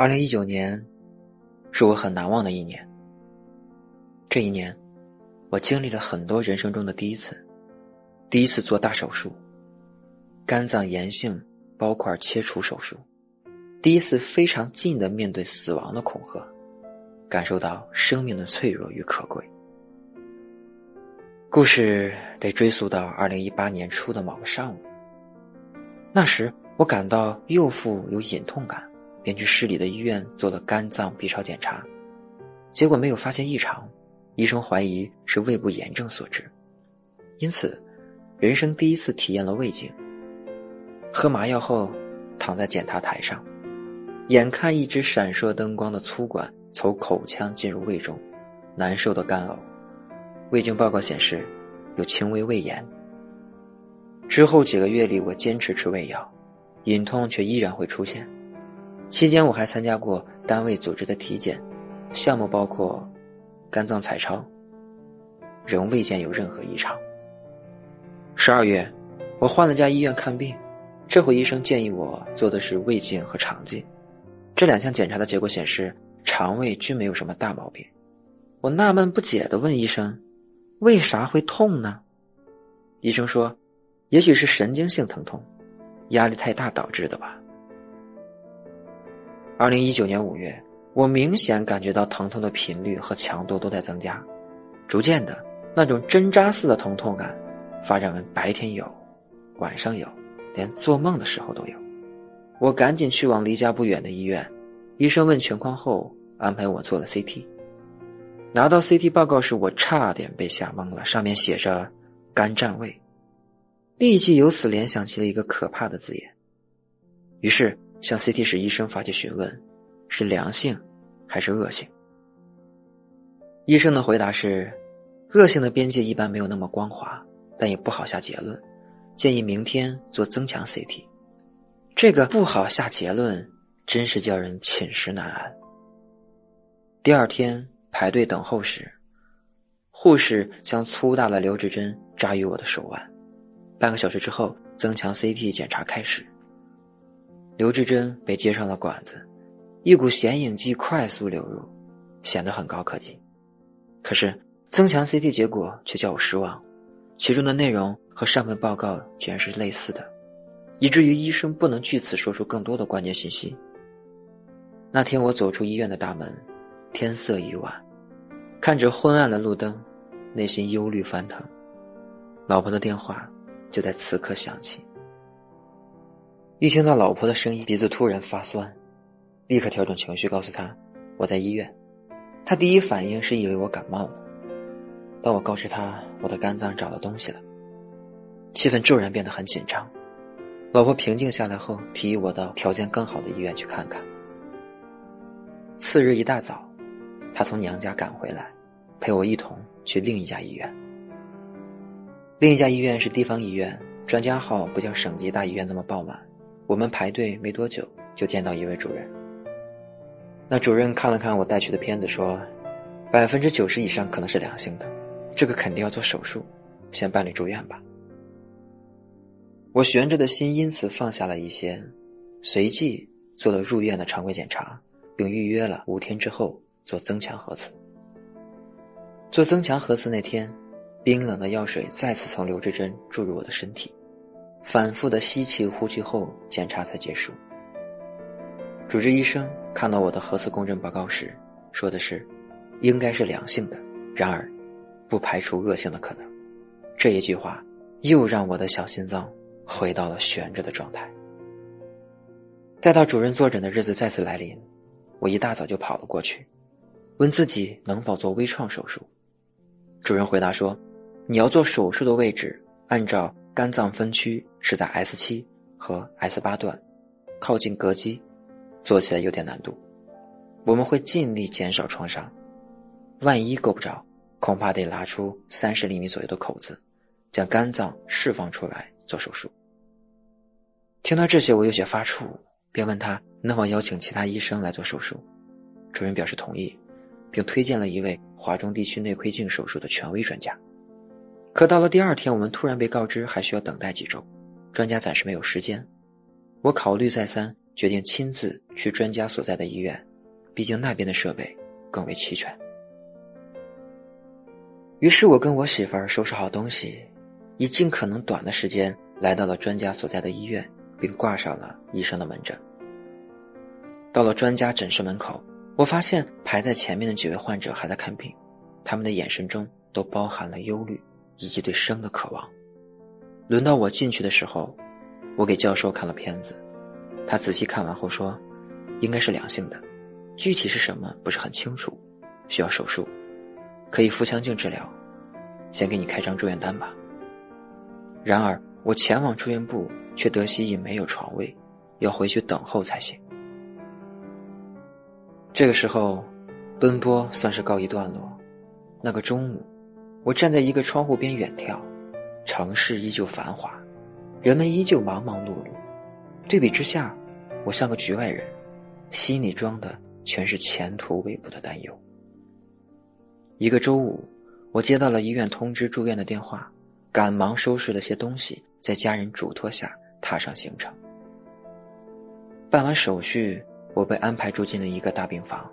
二零一九年，是我很难忘的一年。这一年，我经历了很多人生中的第一次：第一次做大手术，肝脏炎性包块切除手术；第一次非常近的面对死亡的恐吓，感受到生命的脆弱与可贵。故事得追溯到二零一八年初的某个上午，那时我感到右腹有隐痛感，便去市里的医院做了肝脏 B 超检查，结果没有发现异常，医生怀疑是胃部炎症所致，因此，人生第一次体验了胃镜。喝麻药后，躺在检查台上，眼看一支闪烁灯光的粗管从口腔进入胃中，难受的干呕。胃镜报告显示，有轻微胃炎。之后几个月里，我坚持吃胃药，隐痛却依然会出现。期间，我还参加过单位组织的体检，项目包括肝脏彩超，仍未见有任何异常。十二月，我换了家医院看病，这回医生建议我做的是胃镜和肠镜。这两项检查的结果显示，肠胃均没有什么大毛病。我纳闷不解地问医生。为啥会痛呢？医生说，也许是神经性疼痛，压力太大导致的吧。二零一九年五月，我明显感觉到疼痛的频率和强度都在增加，逐渐的，那种针扎似的疼痛感，发展为白天有，晚上有，连做梦的时候都有。我赶紧去往离家不远的医院，医生问情况后，安排我做了 CT。拿到 CT 报告时，我差点被吓懵了。上面写着“肝占位”，立即由此联想起了一个可怕的字眼。于是向 CT 室医生发去询问：是良性还是恶性？医生的回答是：恶性的边界一般没有那么光滑，但也不好下结论，建议明天做增强 CT。这个不好下结论，真是叫人寝食难安。第二天。排队等候时，护士将粗大的留置针扎于我的手腕。半个小时之后，增强 CT 检查开始。刘志珍被接上了管子，一股显影剂快速流入，显得很高科技。可是增强 CT 结果却叫我失望，其中的内容和上份报告竟然是类似的，以至于医生不能据此说出更多的关键信息。那天我走出医院的大门。天色已晚，看着昏暗的路灯，内心忧虑翻腾。老婆的电话就在此刻响起。一听到老婆的声音，鼻子突然发酸，立刻调整情绪，告诉她我在医院。她第一反应是以为我感冒了。当我告知她我的肝脏找到东西了，气氛骤然变得很紧张。老婆平静下来后，提议我到条件更好的医院去看看。次日一大早。他从娘家赶回来，陪我一同去另一家医院。另一家医院是地方医院，专家号不像省级大医院那么爆满。我们排队没多久，就见到一位主任。那主任看了看我带去的片子，说：“百分之九十以上可能是良性的，这个肯定要做手术，先办理住院吧。”我悬着的心因此放下了一些，随即做了入院的常规检查，并预约了五天之后。做增强核磁。做增强核磁那天，冰冷的药水再次从留置针注入我的身体，反复的吸气呼气后，检查才结束。主治医生看到我的核磁共振报告时，说的是，应该是良性的，然而，不排除恶性的可能。这一句话又让我的小心脏回到了悬着的状态。待到主任坐诊的日子再次来临，我一大早就跑了过去。问自己能否做微创手术，主任回答说：“你要做手术的位置，按照肝脏分区是在 S 七和 S 八段，靠近膈肌，做起来有点难度。我们会尽力减少创伤，万一够不着，恐怕得拉出三十厘米左右的口子，将肝脏释放出来做手术。”听到这些，我有些发怵，便问他能否邀请其他医生来做手术。主任表示同意。并推荐了一位华中地区内窥镜手术的权威专家。可到了第二天，我们突然被告知还需要等待几周，专家暂时没有时间。我考虑再三，决定亲自去专家所在的医院，毕竟那边的设备更为齐全。于是我跟我媳妇儿收拾好东西，以尽可能短的时间来到了专家所在的医院，并挂上了医生的门诊。到了专家诊室门口，我发现排在前面的几位患者还在看病，他们的眼神中都包含了忧虑以及对生的渴望。轮到我进去的时候，我给教授看了片子，他仔细看完后说：“应该是良性的，具体是什么不是很清楚，需要手术，可以腹腔镜治疗，先给你开张住院单吧。”然而我前往住院部，却得悉已没有床位，要回去等候才行。这个时候，奔波算是告一段落。那个中午，我站在一个窗户边远眺，城市依旧繁华，人们依旧忙忙碌碌。对比之下，我像个局外人，心里装的全是前途未卜的担忧。一个周五，我接到了医院通知住院的电话，赶忙收拾了些东西，在家人嘱托下踏上行程。办完手续。我被安排住进了一个大病房，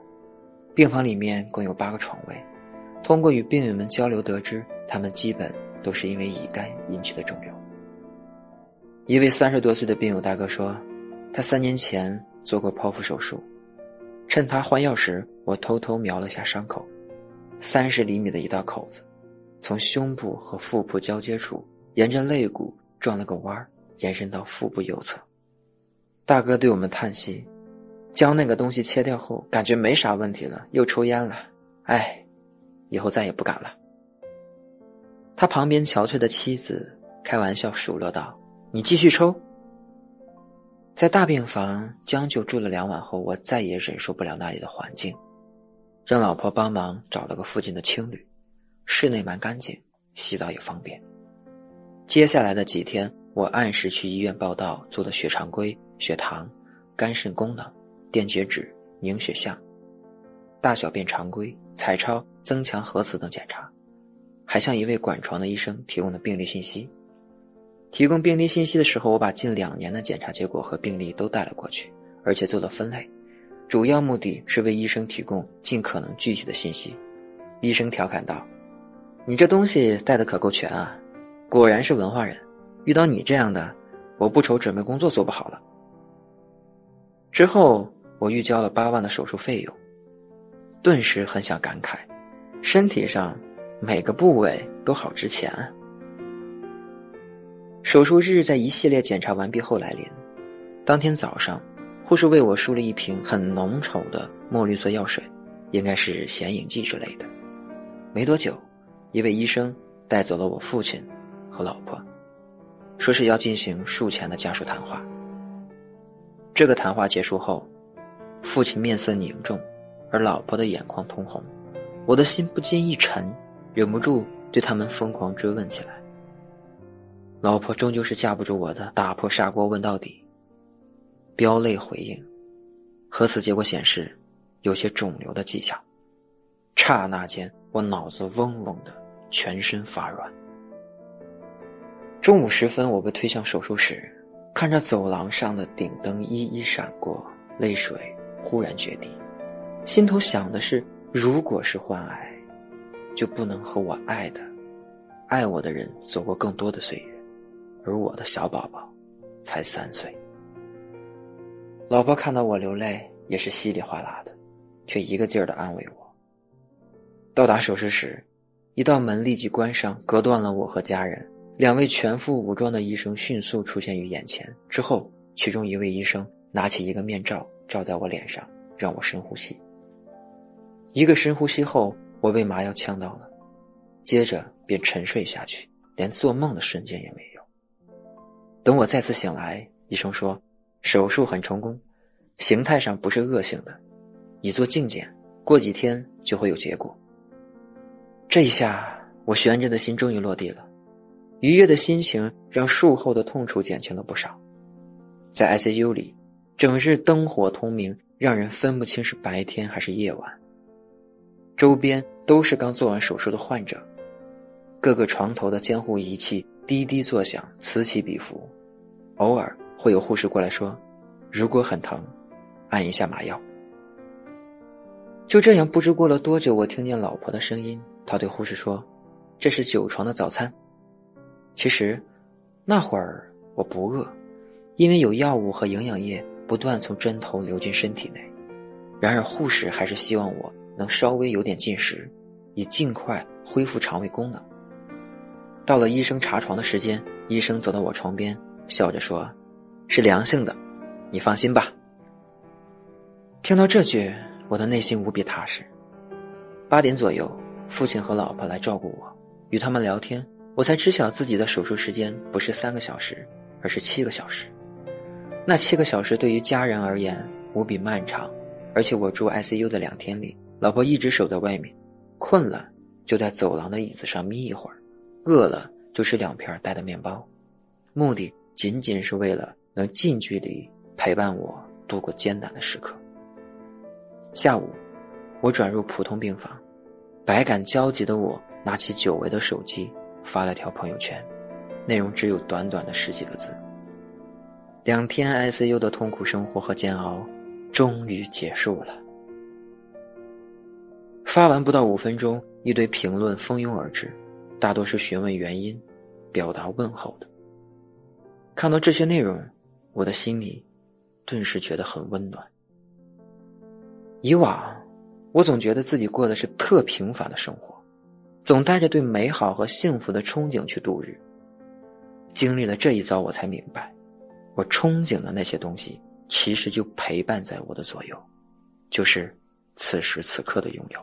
病房里面共有八个床位。通过与病友们交流得知，他们基本都是因为乙肝引起的肿瘤。一位三十多岁的病友大哥说，他三年前做过剖腹手术，趁他换药时，我偷偷瞄了下伤口，三十厘米的一道口子，从胸部和腹部交接处，沿着肋骨转了个弯儿，延伸到腹部右侧。大哥对我们叹息。将那个东西切掉后，感觉没啥问题了，又抽烟了，哎，以后再也不敢了。他旁边憔悴的妻子开玩笑数落道：“你继续抽。”在大病房将就住了两晚后，我再也忍受不了那里的环境，让老婆帮忙找了个附近的青旅，室内蛮干净，洗澡也方便。接下来的几天，我按时去医院报道，做了血常规、血糖、肝肾功能。电解质、凝血项、大小便常规、彩超、增强核磁等检查，还向一位管床的医生提供了病历信息。提供病历信息的时候，我把近两年的检查结果和病历都带了过去，而且做了分类，主要目的是为医生提供尽可能具体的信息。医生调侃道：“你这东西带的可够全啊，果然是文化人。遇到你这样的，我不愁准备工作做不好了。”之后。我预交了八万的手术费用，顿时很想感慨：身体上每个部位都好值钱。啊手术日在一系列检查完毕后来临，当天早上，护士为我输了一瓶很浓稠的墨绿色药水，应该是显影剂之类的。没多久，一位医生带走了我父亲和老婆，说是要进行术前的家属谈话。这个谈话结束后。父亲面色凝重，而老婆的眼眶通红，我的心不禁一沉，忍不住对他们疯狂追问起来。老婆终究是架不住我的打破砂锅问到底，飙泪回应：核磁结果显示有些肿瘤的迹象。刹那间，我脑子嗡嗡的，全身发软。中午时分，我被推向手术室，看着走廊上的顶灯一一闪过，泪水。忽然决堤，心头想的是：如果是患癌，就不能和我爱的、爱我的人走过更多的岁月，而我的小宝宝才三岁。老婆看到我流泪，也是稀里哗啦的，却一个劲儿的安慰我。到达手术室，一道门立即关上，隔断了我和家人。两位全副武装的医生迅速出现于眼前，之后，其中一位医生拿起一个面罩。罩在我脸上，让我深呼吸。一个深呼吸后，我被麻药呛到了，接着便沉睡下去，连做梦的瞬间也没有。等我再次醒来，医生说手术很成功，形态上不是恶性的，已做镜检，过几天就会有结果。这一下，我悬着的心终于落地了，愉悦的心情让术后的痛楚减轻了不少。在 ICU 里。整日灯火通明，让人分不清是白天还是夜晚。周边都是刚做完手术的患者，各个床头的监护仪器滴滴作响，此起彼伏。偶尔会有护士过来说：“如果很疼，按一下麻药。就这样，不知过了多久，我听见老婆的声音，她对护士说：“这是九床的早餐。”其实，那会儿我不饿，因为有药物和营养液不断从针头流进身体内。然而，护士还是希望我能稍微有点进食，以尽快恢复肠胃功能。到了医生查床的时间，医生走到我床边，笑着说：“是良性的，你放心吧。”听到这句。我的内心无比踏实。八点左右，父亲和老婆来照顾我，与他们聊天，我才知晓自己的手术时间不是三个小时，而是七个小时。那七个小时对于家人而言无比漫长，而且我住 ICU 的两天里，老婆一直守在外面，困了就在走廊的椅子上眯一会儿，饿了就吃两片带的面包，目的仅仅是为了能近距离陪伴我度过艰难的时刻。下午，我转入普通病房，百感交集的我拿起久违的手机，发了条朋友圈，内容只有短短的十几个字：“两天 ICU 的痛苦生活和煎熬，终于结束了。”发完不到五分钟，一堆评论蜂拥而至，大多是询问原因、表达问候的。看到这些内容，我的心里顿时觉得很温暖。以往，我总觉得自己过的是特平凡的生活，总带着对美好和幸福的憧憬去度日。经历了这一遭，我才明白，我憧憬的那些东西，其实就陪伴在我的左右，就是此时此刻的拥有。